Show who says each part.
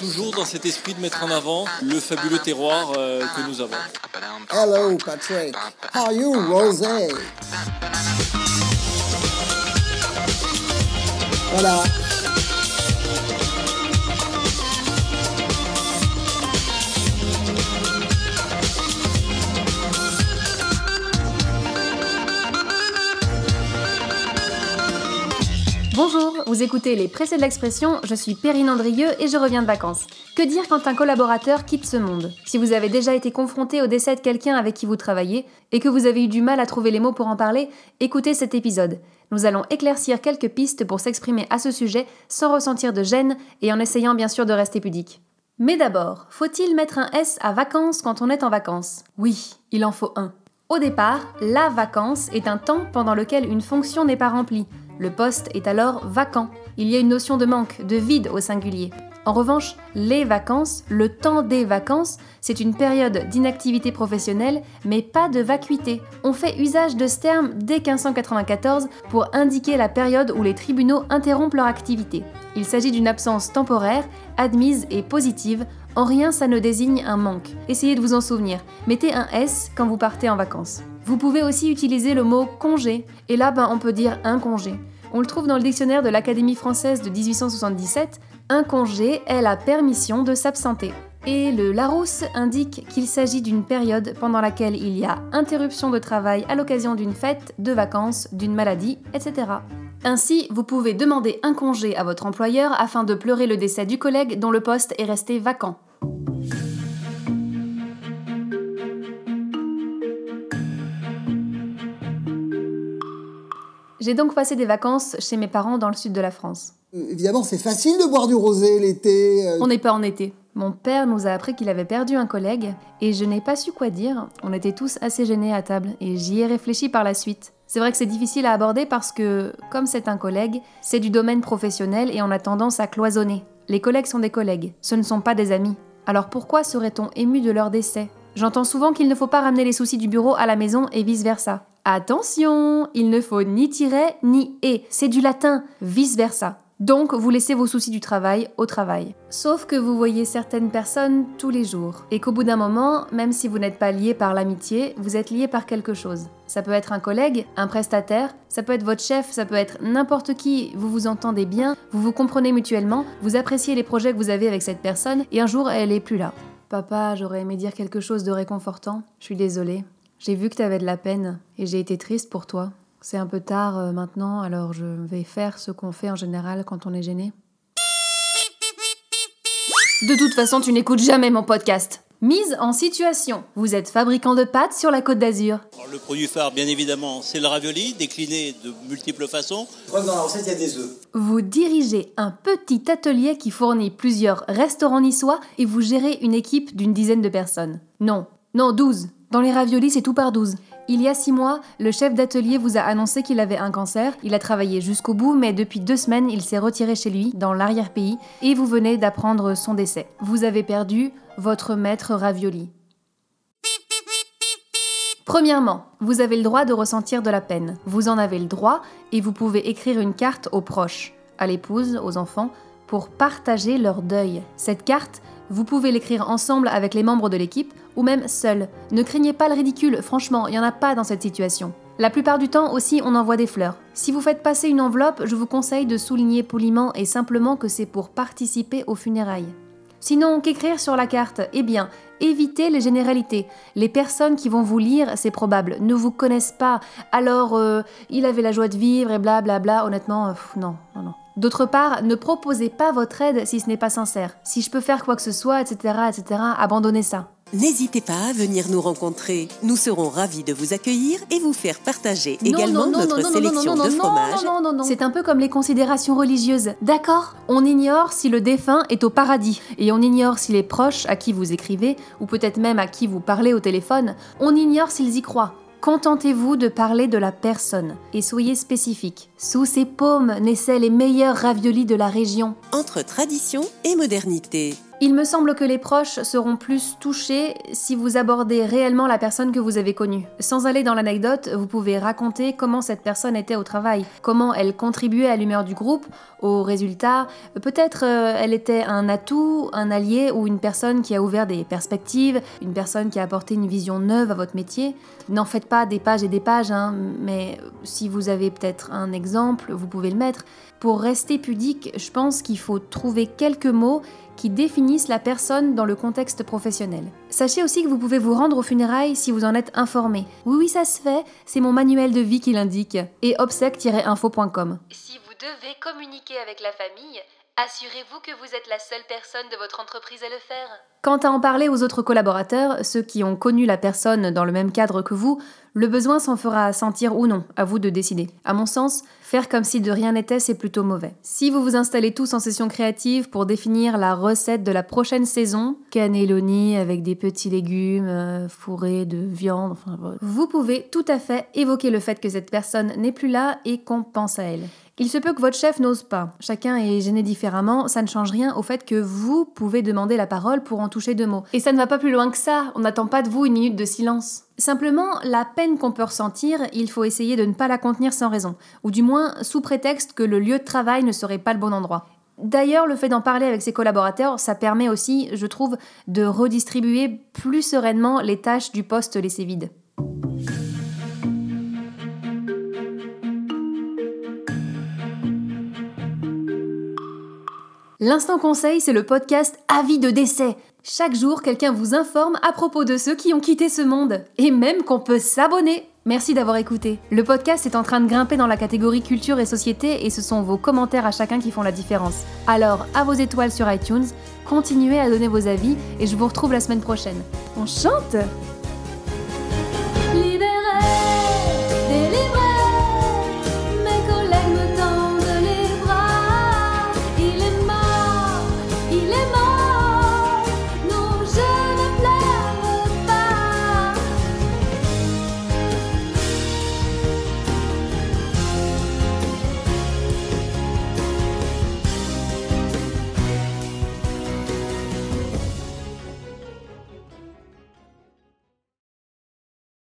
Speaker 1: toujours dans cet esprit de mettre en avant le fabuleux terroir euh, que nous avons.
Speaker 2: Hello, Patrick. How are you, Rosé? Voilà.
Speaker 3: Vous écoutez les Pressés de l'expression, je suis Perrine Andrieux et je reviens de vacances. Que dire quand un collaborateur quitte ce monde? Si vous avez déjà été confronté au décès de quelqu'un avec qui vous travaillez et que vous avez eu du mal à trouver les mots pour en parler, écoutez cet épisode. Nous allons éclaircir quelques pistes pour s'exprimer à ce sujet sans ressentir de gêne et en essayant bien sûr de rester pudique. Mais d'abord, faut-il mettre un S à vacances quand on est en vacances? Oui, il en faut un. Au départ, la vacance est un temps pendant lequel une fonction n'est pas remplie, le poste est alors vacant. Il y a une notion de manque, de vide au singulier. En revanche, les vacances, le temps des vacances, c'est une période d'inactivité professionnelle, mais pas de vacuité. On fait usage de ce terme dès 1594 pour indiquer la période où les tribunaux interrompent leur activité. Il s'agit d'une absence temporaire, admise et positive. En rien ça ne désigne un manque. Essayez de vous en souvenir. Mettez un S quand vous partez en vacances. Vous pouvez aussi utiliser le mot congé, et là ben, on peut dire un congé. On le trouve dans le dictionnaire de l'Académie française de 1877. Un congé est la permission de s'absenter. Et le Larousse indique qu'il s'agit d'une période pendant laquelle il y a interruption de travail à l'occasion d'une fête, de vacances, d'une maladie, etc. Ainsi, vous pouvez demander un congé à votre employeur afin de pleurer le décès du collègue dont le poste est resté vacant. J'ai donc passé des vacances chez mes parents dans le sud de la France.
Speaker 2: Euh, évidemment, c'est facile de boire du rosé l'été. euh.
Speaker 3: On n'est pas en été. Mon père nous a appris qu'il avait perdu un collègue et je n'ai pas su quoi dire. On était tous assez gênés à table et j'y ai réfléchi par la suite. C'est vrai que c'est difficile à aborder parce que, comme c'est un collègue, c'est du domaine professionnel et on a tendance à cloisonner. Les collègues sont des collègues, ce ne sont pas des amis. Alors pourquoi serait-on ému de leur décès? J'entends souvent qu'il ne faut pas ramener les soucis du bureau à la maison et vice-versa. Attention, il ne faut ni tirer ni et, c'est du latin, vice-versa. Donc, vous laissez vos soucis du travail au travail. Sauf que vous voyez certaines personnes tous les jours. Et qu'au bout d'un moment, même si vous n'êtes pas lié par l'amitié, vous êtes lié par quelque chose. Ça peut être un collègue, un prestataire, ça peut être votre chef, ça peut être n'importe qui. Vous vous entendez bien, vous vous comprenez mutuellement, vous appréciez les projets que vous avez avec cette personne, et un jour, elle est plus là. Papa, j'aurais aimé dire quelque chose de réconfortant. Je suis désolée. J'ai vu que t'avais de la peine, et j'ai été triste pour toi. C'est un peu tard euh, maintenant, alors je vais faire ce qu'on fait en général quand on est gêné. De toute façon, tu n'écoutes jamais mon podcast. Mise en situation. Vous êtes fabricant de pâtes sur la côte d'Azur.
Speaker 1: Le produit phare, bien évidemment, c'est le ravioli, décliné de multiples façons.
Speaker 2: Je crois que dans la recette, il y a des œufs.
Speaker 3: Vous dirigez un petit atelier qui fournit plusieurs restaurants niçois et vous gérez une équipe d'une dizaine de personnes. Non, non, 12. Dans les raviolis, c'est tout par 12. Il y a six mois, le chef d'atelier vous a annoncé qu'il avait un cancer. Il a travaillé jusqu'au bout, mais depuis deux semaines, il s'est retiré chez lui, dans l'arrière-pays, et vous venez d'apprendre son décès. Vous avez perdu votre maître ravioli. Premièrement, vous avez le droit de ressentir de la peine. Vous en avez le droit et vous pouvez écrire une carte aux proches, à l'épouse, aux enfants, pour partager leur deuil. Cette carte, vous pouvez l'écrire ensemble avec les membres de l'équipe ou même seul. Ne craignez pas le ridicule, franchement, il n'y en a pas dans cette situation. La plupart du temps aussi, on envoie des fleurs. Si vous faites passer une enveloppe, je vous conseille de souligner poliment et simplement que c'est pour participer aux funérailles. Sinon, qu'écrire sur la carte? Eh bien, évitez les généralités. Les personnes qui vont vous lire, c'est probable, ne vous connaissent pas. Alors, euh, il avait la joie de vivre et blablabla. Bla bla. Honnêtement, euh, non, non, non. D'autre part, ne proposez pas votre aide si ce n'est pas sincère. Si je peux faire quoi que ce soit, etc., etc., abandonnez ça.
Speaker 4: N'hésitez pas à venir nous rencontrer. Nous serons ravis de vous accueillir et vous faire partager également notre sélection de fromages.
Speaker 3: Non, non, non, C'est un peu comme les considérations religieuses. D'accord? On ignore si le défunt est au paradis. Et on ignore si les proches à qui vous écrivez, ou peut-être même à qui vous parlez au téléphone, on ignore s'ils y croient. Contentez-vous de parler de la personne et soyez spécifique. Sous ses paumes naissaient les meilleurs raviolis de la région.
Speaker 4: Entre tradition et modernité.
Speaker 3: Il me semble que les proches seront plus touchés si vous abordez réellement la personne que vous avez connue. Sans aller dans l'anecdote, vous pouvez raconter comment cette personne était au travail, comment elle contribuait à l'humeur du groupe, aux résultats. Peut-être euh, elle était un atout, un allié ou une personne qui a ouvert des perspectives, une personne qui a apporté une vision neuve à votre métier. N'en faites pas des pages et des pages, hein, mais si vous avez peut-être un exemple, vous pouvez le mettre. Pour rester pudique, je pense qu'il faut trouver quelques mots qui définissent la personne dans le contexte professionnel. Sachez aussi que vous pouvez vous rendre aux funérailles si vous en êtes informé. Oui, oui, ça se fait, c'est mon manuel de vie qui l'indique. Et obsec-info.com.
Speaker 5: Si vous devez communiquer avec la famille, assurez-vous que vous êtes la seule personne de votre entreprise à le faire.
Speaker 3: Quant à en parler aux autres collaborateurs, ceux qui ont connu la personne dans le même cadre que vous, le besoin s'en fera sentir ou non, à vous de décider. À mon sens, faire comme si de rien n'était, c'est plutôt mauvais. Si vous vous installez tous en session créative pour définir la recette de la prochaine saison, cannelloni avec des petits légumes euh, fourrés de viande, enfin, vous pouvez tout à fait évoquer le fait que cette personne n'est plus là et qu'on pense à elle. Il se peut que votre chef n'ose pas. Chacun est gêné différemment, ça ne change rien au fait que vous pouvez demander la parole pour en toucher deux mots. Et ça ne va pas plus loin que ça, on n'attend pas de vous une minute de silence. Simplement, la peine qu'on peut ressentir, il faut essayer de ne pas la contenir sans raison, ou du moins sous prétexte que le lieu de travail ne serait pas le bon endroit. D'ailleurs, le fait d'en parler avec ses collaborateurs, ça permet aussi, je trouve, de redistribuer plus sereinement les tâches du poste laissé vide. L'instant conseil, c'est le podcast Avis de décès. Chaque jour, quelqu'un vous informe à propos de ceux qui ont quitté ce monde, et même qu'on peut s'abonner. Merci d'avoir écouté. Le podcast est en train de grimper dans la catégorie culture et société, et ce sont vos commentaires à chacun qui font la différence. Alors, à vos étoiles sur iTunes, continuez à donner vos avis, et je vous retrouve la semaine prochaine. On chante